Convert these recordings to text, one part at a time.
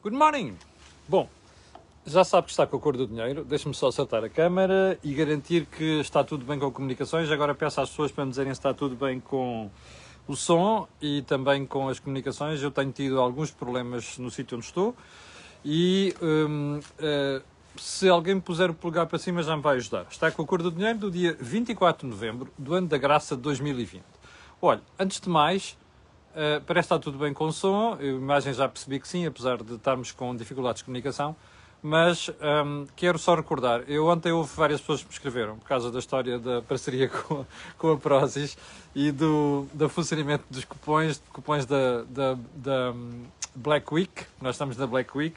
Good morning! Bom, já sabe que está com a cor do dinheiro, deixe-me só acertar a câmera e garantir que está tudo bem com comunicações. Agora peço às pessoas para me dizerem se está tudo bem com o som e também com as comunicações. Eu tenho tido alguns problemas no sítio onde estou e uh, se alguém me puser o polegar para cima já me vai ajudar. Está com a cor do dinheiro do dia 24 de novembro do ano da graça de 2020. Olha, antes de mais, uh, parece está tudo bem com o som, a imagem já percebi que sim, apesar de estarmos com dificuldades de comunicação, mas um, quero só recordar, eu ontem houve várias pessoas que me escreveram por causa da história da parceria com, com a Prozis e do, do funcionamento dos cupons, cupons da, da, da hum, Black Week, nós estamos na Black Week,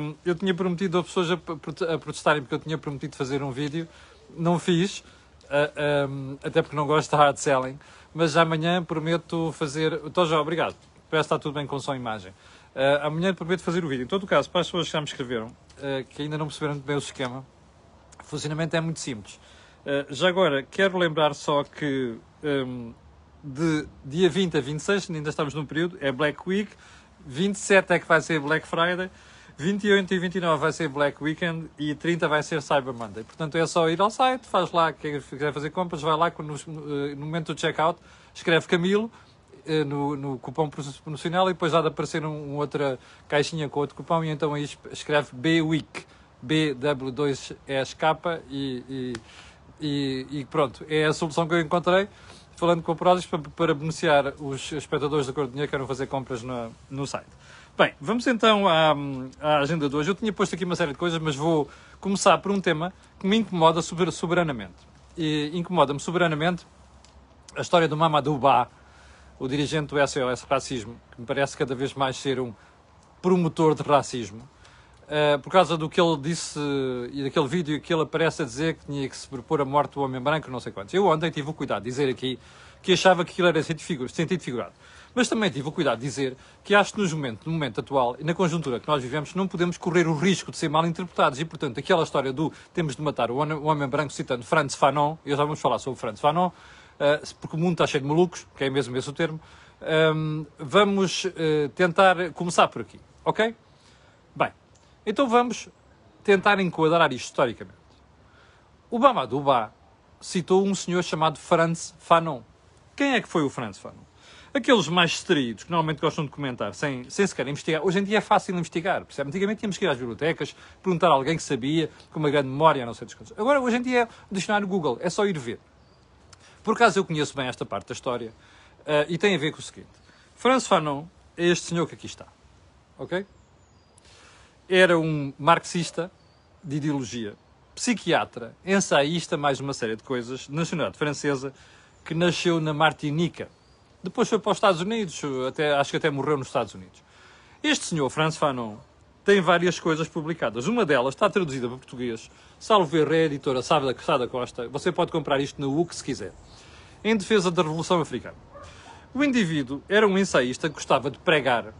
um, eu tinha prometido a pessoas a, a protestarem porque eu tinha prometido fazer um vídeo, não fiz, uh, um, até porque não gosto de hard selling, mas amanhã prometo fazer. Estou já, obrigado. Parece está tudo bem com e imagem. Uh, amanhã prometo fazer o vídeo. Em todo caso, para as pessoas que já me escreveram, uh, que ainda não perceberam bem o esquema, o funcionamento é muito simples. Uh, já agora, quero lembrar só que um, de dia 20 a 26, ainda estamos num período, é Black Week, 27 é que vai ser Black Friday, 28 e 29 vai ser Black Weekend e 30 vai ser Cyber Monday. Portanto, é só ir ao site, faz lá, quem quiser fazer compras, vai lá no, no momento do checkout, escreve Camilo eh, no, no cupom promocional e depois há de aparecer uma um outra caixinha com outro cupom e então aí escreve BWEEK, BW2ESK e, e, e, e pronto, é a solução que eu encontrei falando com o Prozis para, para beneficiar os espectadores da Cor de Dinheiro que querem fazer compras no, no site. Bem, vamos então à, à, agenda de hoje. Eu tinha posto aqui uma série de coisas, mas vou começar por um tema que me incomoda soberanamente. E incomoda-me soberanamente a história do Mamadou Ba, o dirigente do SOS Racismo, que me parece cada vez mais ser um promotor de racismo, uh, por causa do que ele disse e daquele vídeo que ele aparece a dizer que tinha que se propor a morte do homem branco, não sei quantos. Eu ontem tive o cuidado de dizer aqui que achava que aquilo era sentido figurado. Mas também tive o cuidado de dizer que acho que no momento, no momento atual e na conjuntura que nós vivemos não podemos correr o risco de ser mal interpretados e, portanto, aquela história do temos de matar o homem branco citando Franz Fanon, e já vamos falar sobre Franz Fanon, uh, porque o mundo está cheio de malucos, que é mesmo esse o termo, vamos tentar começar por aqui, ok? Então vamos tentar enquadrar isto historicamente. O Mamadou Ba citou um senhor chamado Franz Fanon. Quem é que foi o Franz Fanon? Aqueles mais distraídos, que normalmente gostam de comentar, sem, sem sequer investigar. Hoje em dia é fácil investigar, percebe? Antigamente tínhamos que ir às bibliotecas, perguntar a alguém que sabia, com uma grande memória, não sei das coisas. Agora, hoje em dia, é o dicionário Google, é só ir ver. Por acaso eu conheço bem esta parte da história uh, e tem a ver com o seguinte. Franz Fanon é este senhor que aqui está, ok? Era um marxista de ideologia, psiquiatra, ensaísta, mais uma série de coisas, nacionalidade francesa, que nasceu na Martinica, depois foi para os Estados Unidos, até, acho que até morreu nos Estados Unidos. Este senhor, Franz Fanon, tem várias coisas publicadas. Uma delas está traduzida para português, salvo ver, é a editora Sada, Sada Costa. Você pode comprar isto no UC se quiser. Em defesa da Revolução Africana. O indivíduo era um ensaísta que gostava de pregar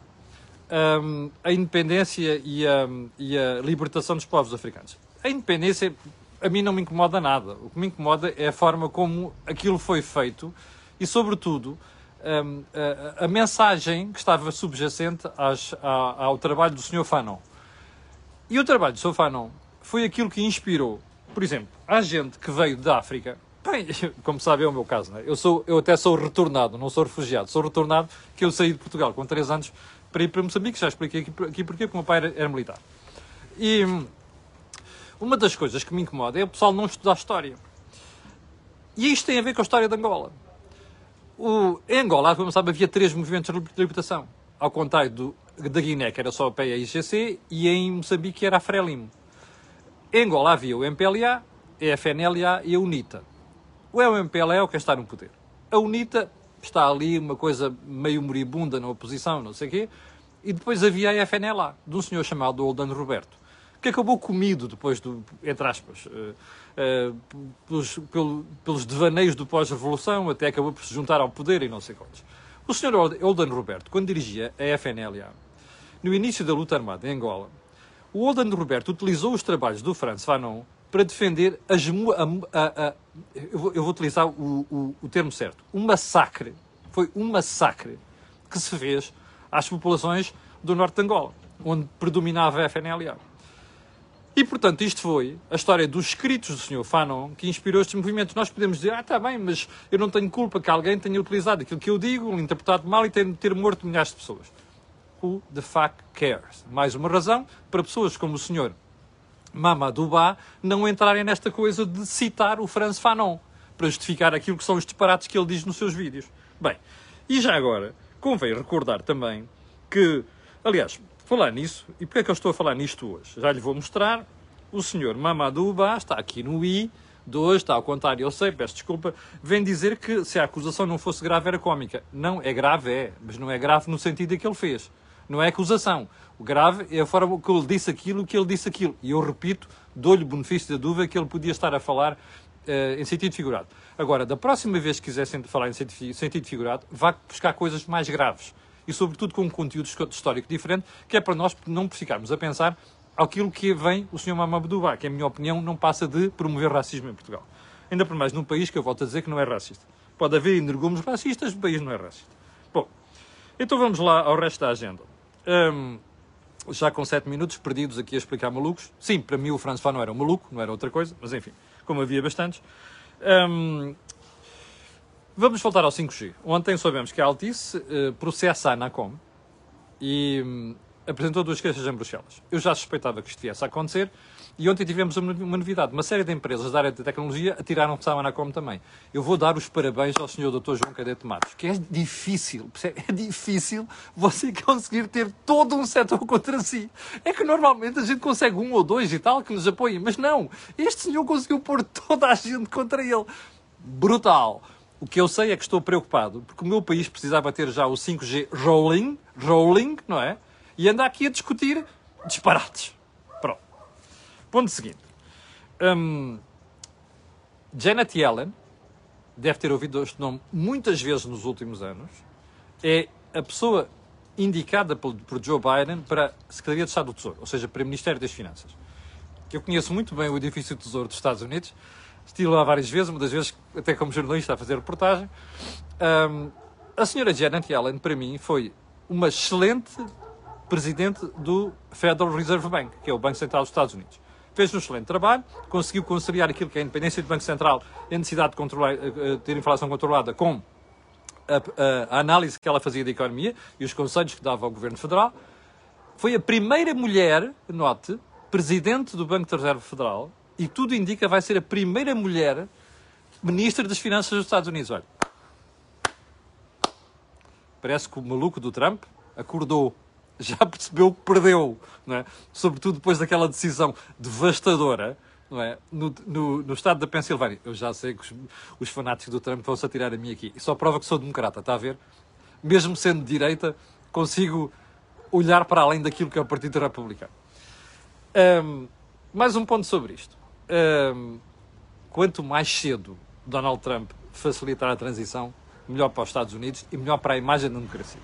um, a independência e a, e a libertação dos povos africanos. A independência a mim não me incomoda nada. O que me incomoda é a forma como aquilo foi feito e, sobretudo, um, a, a, mensagem que estava subjacente às, ao trabalho do Sr. Fanon. E o trabalho do Sr. Fanon foi aquilo que inspirou, por exemplo, a gente que veio da África. Bem, como sabe, é o meu caso, né? eu, sou, eu até sou retornado, não sou refugiado. Sou retornado que eu saí de Portugal com 3 anos para ir para Moçambique. Já expliquei aqui, aqui porquê, porque o meu pai era, era militar. E uma das coisas que me incomoda é o pessoal não estudar história. E isto tem a ver com a história de Angola. O, em Angola, como sabe, havia três movimentos de libertação. Ao contrário do, da Guiné, que era só a PEA e em Moçambique era a Frelimo. Em Angola havia o MPLA, a FNLA e a UNITA. O MPLA é o que está no poder. A UNITA está ali, uma coisa meio moribunda na oposição, não sei o quê. E depois havia a FNLA, de um senhor chamado Oldano Roberto, que acabou comido depois do, entre aspas, uh, uh, pelos, pelo, pelos devaneios do pós-revolução, até acabou por se juntar ao poder e não sei quantos. O Sr. Oldan Roberto, quando dirigia a FNLA, no início da luta armada em Angola, o Oldan Roberto utilizou os trabalhos do Franz Fanon para defender as, a, a, a, eu, vou, eu, vou, utilizar o, o, o termo certo, um massacre, foi um massacre que se fez às populações do norte de Angola. onde predominava a FNLA. E, portanto, isto foi a história dos escritos do Sr. Fanon que inspirou estes movimentos. Nós podemos dizer, ah, está bem, mas eu não tenho culpa que alguém tenha utilizado aquilo que eu digo, interpretado mal e ter, ter morto milhares de pessoas. Who the fuck cares? Mais uma razão para pessoas como o Sr. Mamadou Ba não entrarem nesta coisa de citar o Franz Fanon para justificar aquilo que são os disparates que ele diz nos seus vídeos. Bem, e já agora, convém recordar também que, aliás, falar nisso, e porquê é que eu estou a falar nisto hoje? Já lhe vou mostrar. O senhor Mamadou Ba está aqui no I, hoje, está ao contrário, eu sei, peço desculpa, vem dizer que se a acusação não fosse grave era cómica. Não, é grave, é, mas não é grave no sentido que ele fez. Não é acusação. O grave é a forma que ele disse aquilo, que ele disse aquilo. E eu repito, dou-lhe o benefício da dúvida que ele podia estar a falar uh, em sentido figurado. Agora, da próxima vez que quiser falar em sentido figurado, vá buscar coisas mais graves e, sobretudo, com um conteúdo histórico diferente, que é para nós não ficarmos a pensar aquilo que vem o Sr. Mamadou que, em minha opinião, não passa de promover racismo em Portugal. Ainda por mais num país que eu volto a dizer que não é racista. Pode haver energúmenos racistas, o país não é racista. Bom, então vamos lá ao resto da agenda. Um, já com sete minutos perdidos aqui a explicar malucos. Sim, para mim o François não era um maluco, não era outra coisa, mas enfim, como havia bastantes. Um, Vamos voltar ao 5G. Ontem soubemos que a Altice uh, processa a Anacom e um, apresentou duas queixas em Bruxelas. Eu já suspeitava que isto viesse a acontecer e ontem tivemos uma, novidade. Uma série de empresas da área da tecnologia atiraram-se à Anacom também. Eu vou dar os parabéns ao Sr. Dr. João Cadete Matos, que é difícil, é difícil você conseguir ter todo um setor contra si. É que normalmente a gente consegue um ou dois e tal que nos apoiem, mas não. Este senhor conseguiu pôr toda a gente contra ele. Brutal. O que eu sei é que estou preocupado, porque o meu país precisava ter já o 5G rolling, rolling, não é? E anda aqui a discutir disparates. Pronto. Ponto seguinte. Um, Janet Yellen, deve ter ouvido este nome muitas vezes nos últimos anos, é a pessoa indicada por, por Joe Biden para a Secretaria de Estado do Tesouro, ou seja, para o Ministério das Finanças. Eu conheço muito bem o edifício do Tesouro dos Estados Unidos, estive lá várias vezes, uma das vezes até como jornalista a fazer reportagem. Um, a senhora Janet Yellen, para mim, foi uma excelente presidente do Federal Reserve Bank, que é o Banco Central dos Estados Unidos. Fez um excelente trabalho, conseguiu conciliar aquilo que é a independência do Banco Central e a necessidade de eh, eh, ter inflação controlada com a, a, a, análise que ela fazia da economia e os conselhos que dava ao Governo Federal. Foi a primeira mulher, note, presidente do Banco de Reserva Federal e tudo indica vai ser a primeira mulher ministra das Finanças dos Estados Unidos. Olha, parece que o maluco do Trump acordou, já percebeu que perdeu, não é? sobretudo depois daquela decisão devastadora não é? no, no, no estado da Pensilvânia. Eu já sei que os, os fanáticos do Trump vão-se atirar a mim aqui. E só prova que sou democrata, está a ver? Mesmo sendo de direita, consigo olhar para além daquilo que é o Partido Republicano. Um, mais um ponto sobre isto um, quanto mais cedo Donald Trump facilitar a transição, melhor para os Estados Unidos e melhor para a imagem da democracia.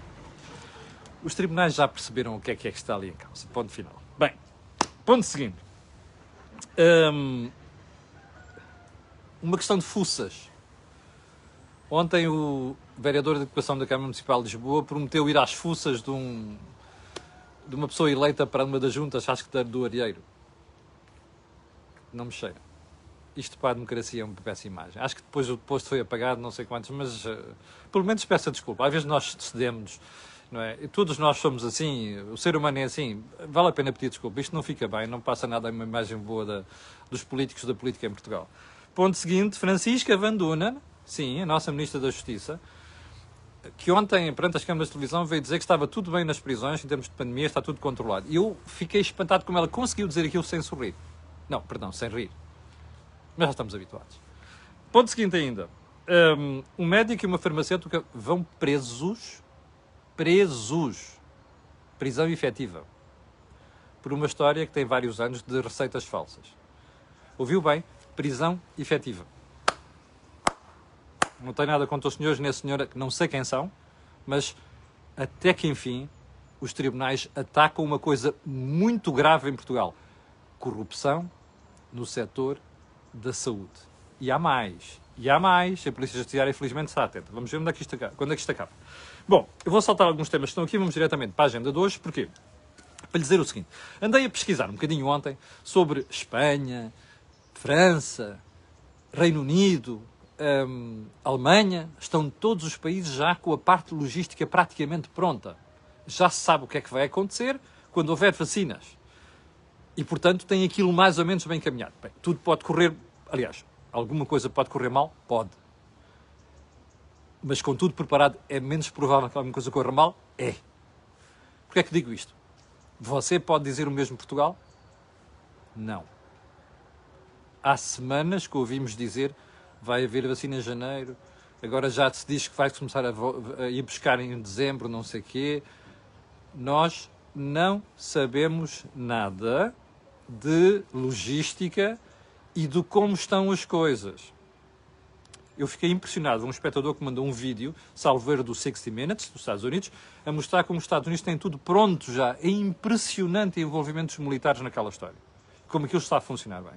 Os tribunais já perceberam o que é que, é que está ali em causa. Ponto final. Bem, ponto seguinte. Um, uma questão de fuças. Ontem o vereador de Educação da Câmara Municipal de Lisboa prometeu ir às fuças de, um, de uma pessoa eleita para uma das juntas, acho que do Arieiro não me cheira. Isto para a democracia é uma péssima imagem. Acho que depois o posto foi apagado, não sei quantos, mas uh, pelo menos peça desculpa. Às vezes nós cedemos, não é? E todos nós somos assim, o ser humano é assim. Vale a pena pedir desculpa. Isto não fica bem, não passa nada a uma imagem boa da, dos políticos da política em Portugal. Ponto seguinte, Francisca Vanduna, sim, a nossa Ministra da Justiça, que ontem, perante as câmaras de televisão, veio dizer que estava tudo bem nas prisões, em termos de pandemia, está tudo controlado. E eu fiquei espantado como ela conseguiu dizer aquilo sem sorrir. Não, perdão, sem rir. Mas já estamos habituados. Ponto seguinte ainda. Um, um médico e uma farmacêutica vão presos, presos, prisão efetiva, por uma história que tem vários anos de receitas falsas. Ouviu bem? Prisão efetiva. Não tenho nada contra os senhores nem a senhora, que não sei quem são, mas até que enfim os tribunais atacam uma coisa muito grave em Portugal corrupção no setor da saúde. E há mais. E há mais. A Polícia Judiciária, infelizmente, está atenta. Vamos ver onde é que isto acaba, quando é que isto acaba. Bom, eu vou saltar alguns temas que estão aqui. Vamos diretamente para a agenda de hoje. Porquê? para lhe dizer o seguinte: andei a pesquisar um bocadinho ontem sobre Espanha, França, Reino Unido, hum, Alemanha. Estão todos os países já com a parte logística praticamente pronta. Já se sabe o que é que vai acontecer quando houver vacinas. E, portanto, tem aquilo mais ou menos bem encaminhado. Bem, tudo pode correr. Aliás, alguma coisa pode correr mal? Pode. Mas com tudo preparado, é menos provável que alguma coisa corra mal? É. Porquê é que digo isto? Você pode dizer o mesmo Portugal? Não. Há semanas que ouvimos dizer vai haver vacina em janeiro, agora já se diz que vai começar a, a ir buscar em dezembro, não sei quê. Nós não sabemos nada de logística e de como estão as coisas. Eu fiquei impressionado. Um espectador que mandou um vídeo, salveiro do 60 Minutes, dos Estados Unidos, a mostrar como os Estados Unidos têm tudo pronto já. É impressionante o envolvimento dos militares naquela história. Como aquilo está a funcionar bem.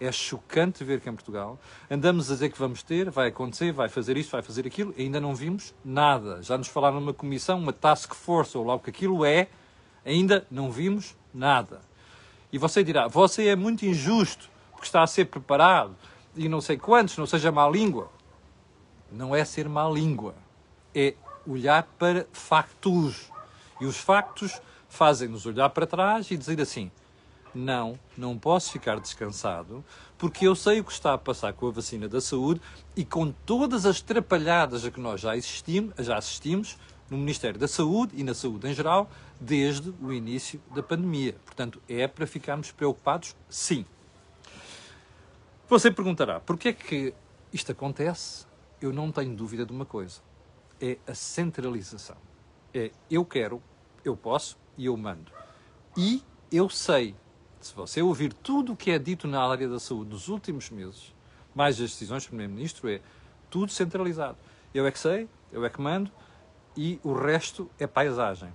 É chocante ver que em Portugal andamos a dizer que vamos ter, vai acontecer, vai fazer isto, vai fazer aquilo, e ainda não vimos nada. Já nos falaram numa comissão, uma task force, ou lá o que aquilo é, ainda não vimos nada. E você dirá, você é muito injusto, porque está a ser preparado, e não sei quantos, não seja má língua. Não é ser má língua, é olhar para factos. E os factos fazem-nos olhar para trás e dizer assim: não, não posso ficar descansado, porque eu sei o que está a passar com a vacina da saúde e com todas as trapalhadas a que nós já, assistimos, já assistimos no Ministério da Saúde e na saúde em geral desde o início da pandemia. Portanto, é para ficarmos preocupados? Sim. Você perguntará, porquê é que isto acontece? Eu não tenho dúvida de uma coisa. É a centralização. É eu quero, eu posso e eu mando. E eu sei se você ouvir tudo o que é dito na área da saúde nos últimos meses, mais as decisões do Primeiro-Ministro, é tudo centralizado. Eu é que sei, eu é que mando e o resto é paisagem.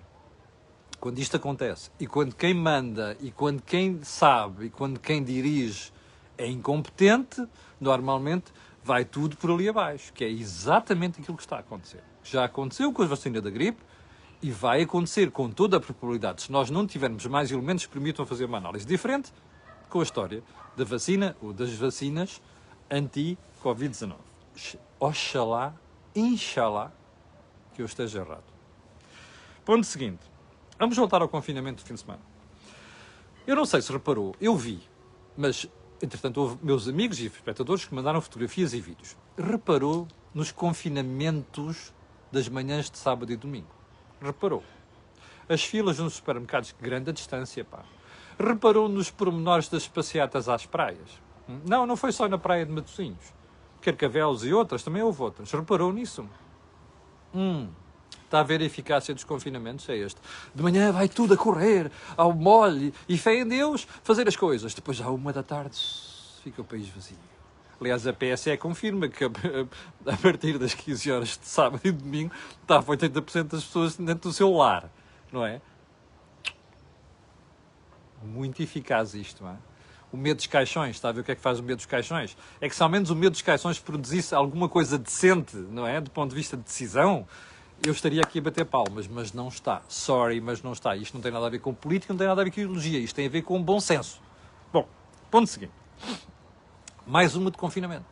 Quando isto acontece, e quando quem manda, e quando quem sabe, e quando quem dirige é incompetente, normalmente vai tudo por ali abaixo, que é exatamente aquilo que está a acontecer. Já aconteceu com a vacina da gripe, e vai acontecer com toda a probabilidade, se nós não tivermos mais elementos que permitam fazer uma análise diferente, com a história da vacina ou das vacinas anti-Covid-19. Oxalá, inshallah, que eu esteja errado. Ponto seguinte. Vamos voltar ao confinamento do fim de semana. Eu não sei se reparou, eu vi, mas entretanto houve meus amigos e espectadores que mandaram fotografias e vídeos. Reparou nos confinamentos das manhãs de sábado e domingo reparou. As filas nos supermercados de grande distância, pá. Reparou nos pormenores das passeatas às praias. Não, não foi só na praia de Matosinhos. Carcavelos e outras, também houve outras. Reparou nisso? Hum, está a ver a eficácia dos confinamentos? É este. De manhã vai tudo a correr, ao molho, e fé em Deus, fazer as coisas. Depois, à uma da tarde, fica o país vazio. Aliás, a PSE confirma que a partir das 15 horas de sábado e domingo está 80% das pessoas dentro do seu lar, não é? Muito eficaz isto, não é? O medo dos caixões, está a ver o que é que faz o medo dos caixões? É que se ao menos o medo dos caixões produzisse alguma coisa decente, não é? Do ponto de vista de decisão, eu estaria aqui a bater palmas, mas não está. Sorry, mas não está. Isto não tem nada a ver com política, não tem nada a ver com ideologia. Isto tem a ver com bom senso. Bom, ponto seguinte mais uma de confinamento.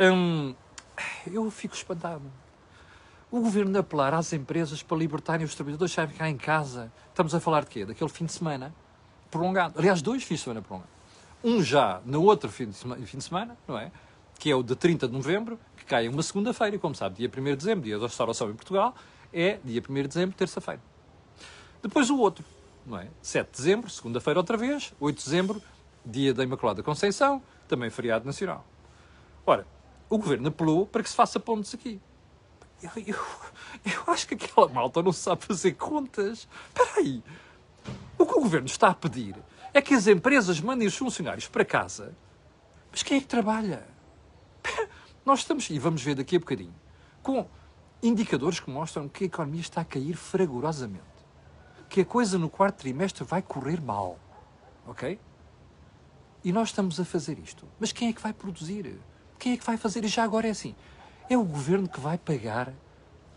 Hum, eu fico espantado. O governo apelar às empresas para libertarem os trabalhadores a ficar em casa. Estamos a falar de quê? Daquele fim de semana prolongado. Aliás, dois fins de semana prolongados. Um já no outro fim de, semana, fim de semana, não é? Que é o de 30 de novembro, que cai uma segunda-feira, como sabe, dia 1 de dezembro, dia da restauração em Portugal, é dia 1 de dezembro, terça-feira. Depois o outro, não é? 7 de dezembro, segunda-feira outra vez, 8 de dezembro, dia da Imaculada Conceição, também feriado nacional. Ora, o governo apelou para que se faça pontos aqui. Eu, eu, eu acho que aquela malta não sabe fazer contas. Espera aí. O que o governo está a pedir é que as empresas mandem os funcionários para casa. Mas quem é que trabalha? Nós estamos, e vamos ver daqui a bocadinho, com indicadores que mostram que a economia está a cair fragorosamente. Que a coisa no quarto trimestre vai correr mal. Ok? E nós estamos a fazer isto. Mas quem é que vai produzir? Quem é que vai fazer? E já agora é assim: é o governo que vai pagar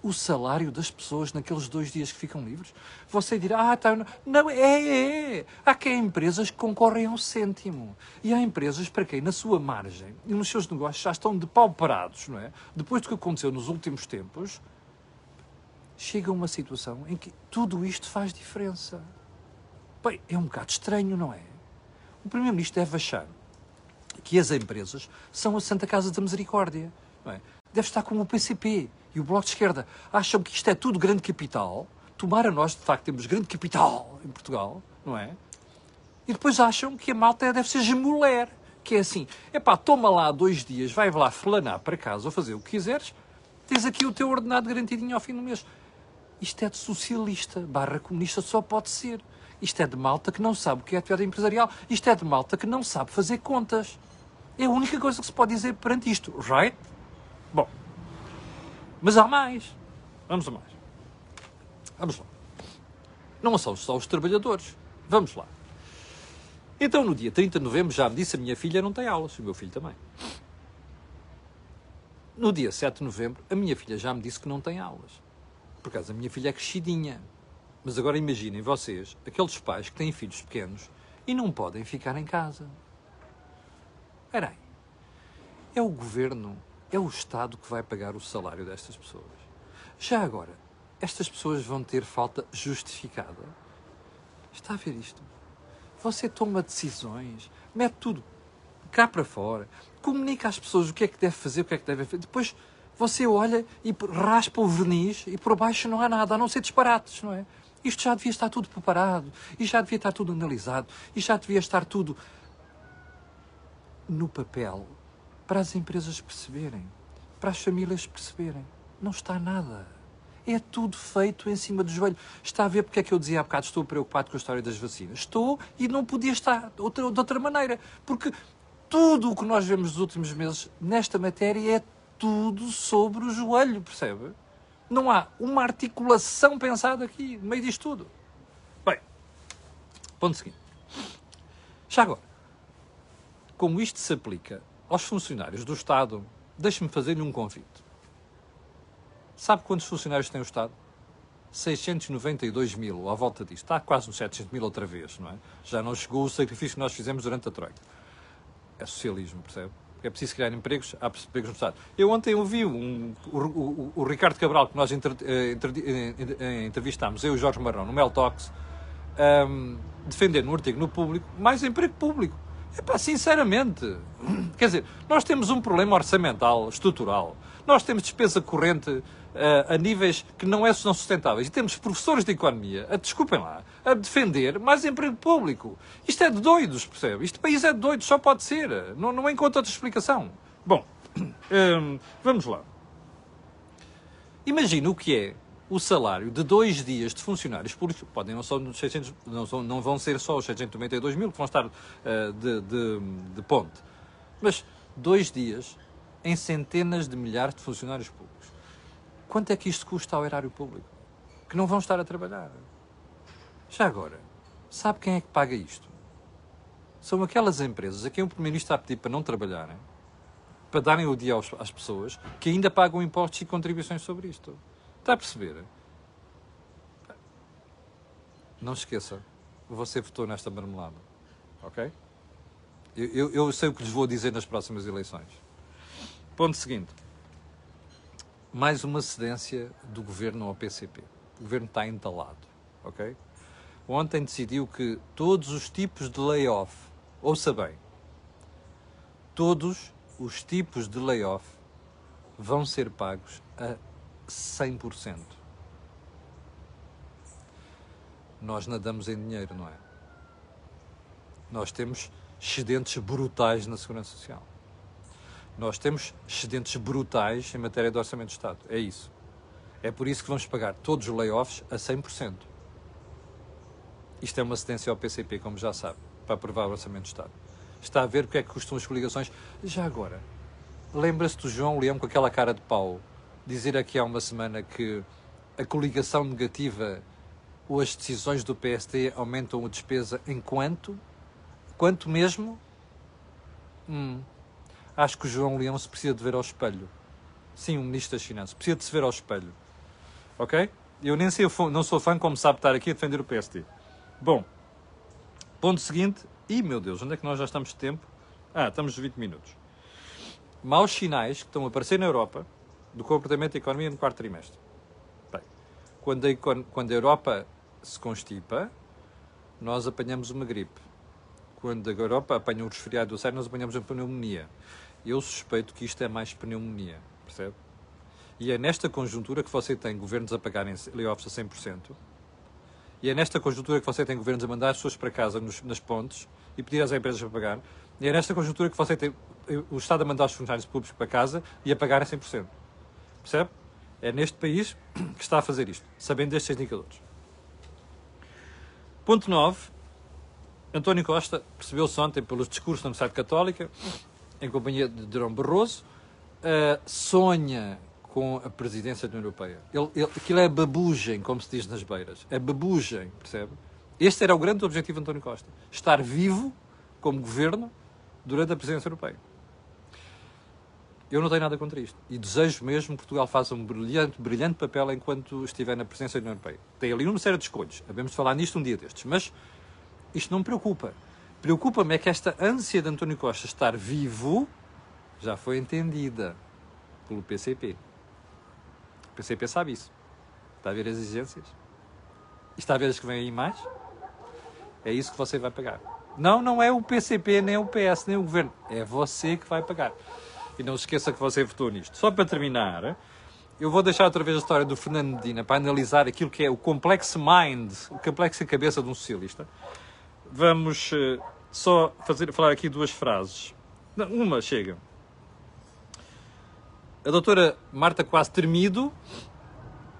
o salário das pessoas naqueles dois dias que ficam livres? Você dirá, ah, tá, não, é, é, é. Há que empresas que concorrem ao cêntimo. E há empresas para quem, na sua margem e nos seus negócios, já estão depauperados, não é? Depois do que aconteceu nos últimos tempos, chega a uma situação em que tudo isto faz diferença. Bem, é um bocado estranho, não é? O Primeiro-Ministro deve achar que as empresas são a Santa Casa da Misericórdia. É? Deve estar como o PCP e o Bloco de Esquerda. Acham que isto é tudo grande capital. Tomara nós, de facto, temos grande capital em Portugal, não é? E depois acham que a malta deve ser gemuler. Que é assim, epá, toma lá dois dias, vai lá flanar para casa ou fazer o que quiseres, tens aqui o teu ordenado garantidinho ao fim do mês. Isto é de socialista, barra comunista, só pode ser. Isto é de malta que não sabe o que é atividade empresarial. Isto é de malta que não sabe fazer contas. É a única coisa que se pode dizer perante isto, right? Bom, mas há mais. Vamos a mais. Vamos lá. Não são só os trabalhadores. Vamos lá. Então, no dia 30 de novembro, já me disse a minha filha não tem aulas, o meu filho também. No dia 7 de novembro, a minha filha já me disse que não tem aulas. Por causa a minha filha é crescidinha. Mas agora imaginem vocês, aqueles pais que têm filhos pequenos e não podem ficar em casa. Espera aí. É o governo, é o Estado que vai pagar o salário destas pessoas. Já agora, estas pessoas vão ter falta justificada. Está a ver isto? Você toma decisões, mete tudo cá para fora, comunica às pessoas o que é que deve fazer, o que é que deve fazer. Depois você olha e raspa o verniz e por baixo não há nada, a não ser disparates, não é? Isto já devia estar tudo preparado, e já devia estar tudo analisado, e já devia estar tudo no papel para as empresas perceberem, para as famílias perceberem. Não está nada. É tudo feito em cima do joelho. Está a ver porque é que eu dizia há bocado estou preocupado com a história das vacinas? Estou e não podia estar de outra, de outra maneira. Porque tudo o que nós vemos nos últimos meses nesta matéria é tudo sobre o joelho, percebe? Não há uma articulação pensada aqui, no meio disto tudo. Bem, ponto seguinte. Já agora, como isto se aplica aos funcionários do Estado, deixe-me fazer-lhe um convite. Sabe quantos funcionários tem o Estado? 692 mil, à volta disto. Está quase nos 700 mil outra vez, não é? Já não chegou o sacrifício que nós fizemos durante a Troika. É socialismo, percebe? é preciso criar empregos, há empregos no Estado. Eu ontem ouvi um, o, o, o, Ricardo Cabral, que nós inter, eh, inter, eh, entrevistámos, eu e o Jorge Marrão, no Mel Talks, um, defender no artigo no público mais emprego público. Epá, sinceramente, quer dizer, nós temos um problema orçamental, estrutural. Nós temos despesa corrente uh, a níveis que não é, são sustentáveis. E temos professores de economia, a, desculpem lá, a defender mais emprego público. Isto é de doidos, percebe? Este país é de doidos, só pode ser. Não, não encontro outra explicação. Bom, um, vamos lá. Imagina o que é o salário de dois dias de funcionários públicos, podem não, só 600, não, são, não vão ser só os 692 mil que vão estar uh, de, de, de ponte, mas dois dias em centenas de milhares de funcionários públicos. Quanto é que isto custa ao erário público? Que não vão estar a trabalhar. Já agora, sabe quem é que paga isto? São aquelas empresas a quem o Primeiro-Ministro está a pedir para não trabalharem, para darem o dia aos, às pessoas, que ainda pagam impostos e contribuições sobre isto. Está a perceber? Não esqueça, você votou nesta marmelada. Ok? Eu, eu, eu sei o que lhes vou dizer nas próximas eleições. Ponto seguinte mais uma cedência do governo ao PCP. O governo está entalado, ok? Ontem decidiu que todos os tipos de layoff, ouça bem, todos os tipos de layoff vão ser pagos a 100%. Nós nadamos em dinheiro, não é? Nós temos excedentes brutais na Segurança Social. Nós temos excedentes brutais em matéria de orçamento de Estado. É isso. É por isso que vamos pagar todos os layoffs a 100%. Isto é uma cedência ao PCP, como já sabe, para aprovar o orçamento de Estado. Está a ver o que é que custam as coligações. Já agora, lembra-se do João Leão com aquela cara de pau dizer aqui há uma semana que a coligação negativa ou as decisões do PST aumentam a despesa enquanto? Quanto mesmo? Hum, acho que o João Leão se precisa de ver ao espelho. Sim, o Ministro das Finanças precisa de se ver ao espelho. Ok? Eu nem sei, não sou fã, como sabe, estar aqui a defender o PSD. Bom, ponto seguinte. Ih, meu Deus, onde é que nós já estamos de tempo? Ah, estamos de 20 minutos. Maus sinais que estão a aparecer na Europa do comportamento da economia no quarto trimestre. Bem, quando a, quando a Europa se constipa, nós apanhamos uma gripe. Quando a Europa apanha um resfriado do sério, nós apanhamos uma pneumonia. Eu suspeito que isto é mais pneumonia, percebe? E é nesta conjuntura que você tem governos a pagarem layoffs a 100%. E é nesta conjuntura que você tem governos a mandar as pessoas para casa nos, nas pontes e pedir às empresas para pagar. E é nesta conjuntura que você tem o Estado a mandar os funcionários públicos para casa e a pagar a 100%. Percebe? É neste país que está a fazer isto, sabendo destes indicadores. Ponto 9. António Costa percebeu-se ontem pelos discursos da Universidade Católica, em companhia de Durão Barroso, uh, sonha com a presidência da União Europeia. Ele, ele, aquilo é babugem, como se diz nas beiras. É babugem, percebe? Este era o grande objetivo de António Costa. Estar vivo como governo durante a presidência europeia. Eu não tenho nada contra isto. E desejo mesmo que Portugal faça um brilhante, brilhante papel enquanto estiver na presença da União Europeia. Tem ali uma série de escolhas. Havemos de falar nisto um dia destes. Mas isto não me preocupa. Preocupa-me é que esta ânsia de António Costa estar vivo já foi entendida pelo PCP. O PCP sabe isso. Está a ver as exigências? E está a ver as que vêm aí mais? É isso que você vai pagar. Não, não é o PCP, nem o PS, nem o Governo. É você que vai pagar. E não se esqueça que você votou nisto. Só para terminar, eu vou deixar outra vez a história do Fernando Medina para analisar aquilo que é o complexo mind, o complexo cabeça de um socialista. Vamos uh, só fazer, falar aqui duas frases. Não, uma chega. A doutora Marta quase termido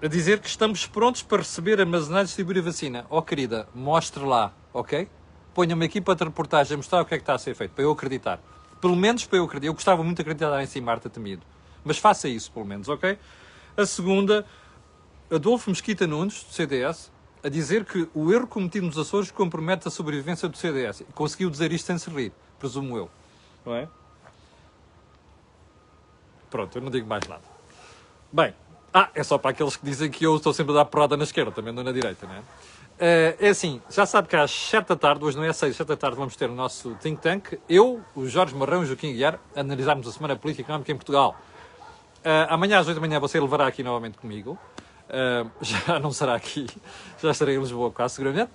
a dizer que estamos prontos para receber, armazenar e distribuir a vacina. Oh, querida, mostre lá, ok? Ponha uma equipa de reportagem a mostrar o que é que está a ser feito, para eu acreditar. Pelo menos para eu acreditar. Eu gostava muito de acreditar em si, Marta Temido. Mas faça isso, pelo menos, ok? A segunda, Adolfo Mesquita Nunes, do CDS, a dizer que o erro cometido nos Açores compromete a sobrevivência do CDS. Conseguiu dizer isto sem se rir, presumo eu. Não é? Pronto, eu não digo mais nada. Bem, ah, é só para aqueles que dizem que eu estou sempre a dar porrada na esquerda, também não na direita, não é? Uh, é assim, já sabe que às 7 da tarde, hoje não é 6, às 7 da tarde vamos ter o nosso think tank, eu, o Jorge Marrão e o Joaquim Guiar, analisarmos a Semana Política e Económica em Portugal. Uh, amanhã às 8 da manhã você levará aqui novamente comigo. Uh, já não será aqui, já estarei em Lisboa quase seguramente.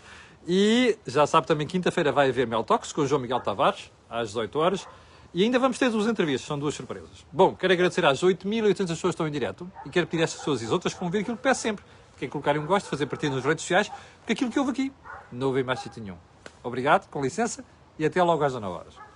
E já sabe também, quinta-feira vai haver Mel Talks com o João Miguel Tavares, às 18 horas. E ainda vamos ter duas entrevistas, são duas surpresas. Bom, quero agradecer às 8.800 pessoas que estão em direto e quero pedir a estas pessoas e as outras que vão ver aquilo que peço sempre quem colocar um gosto, fazer partida nas redes sociais, porque aquilo que houve aqui não houve mais sítio nenhum. Obrigado, com licença, e até logo às 19 horas.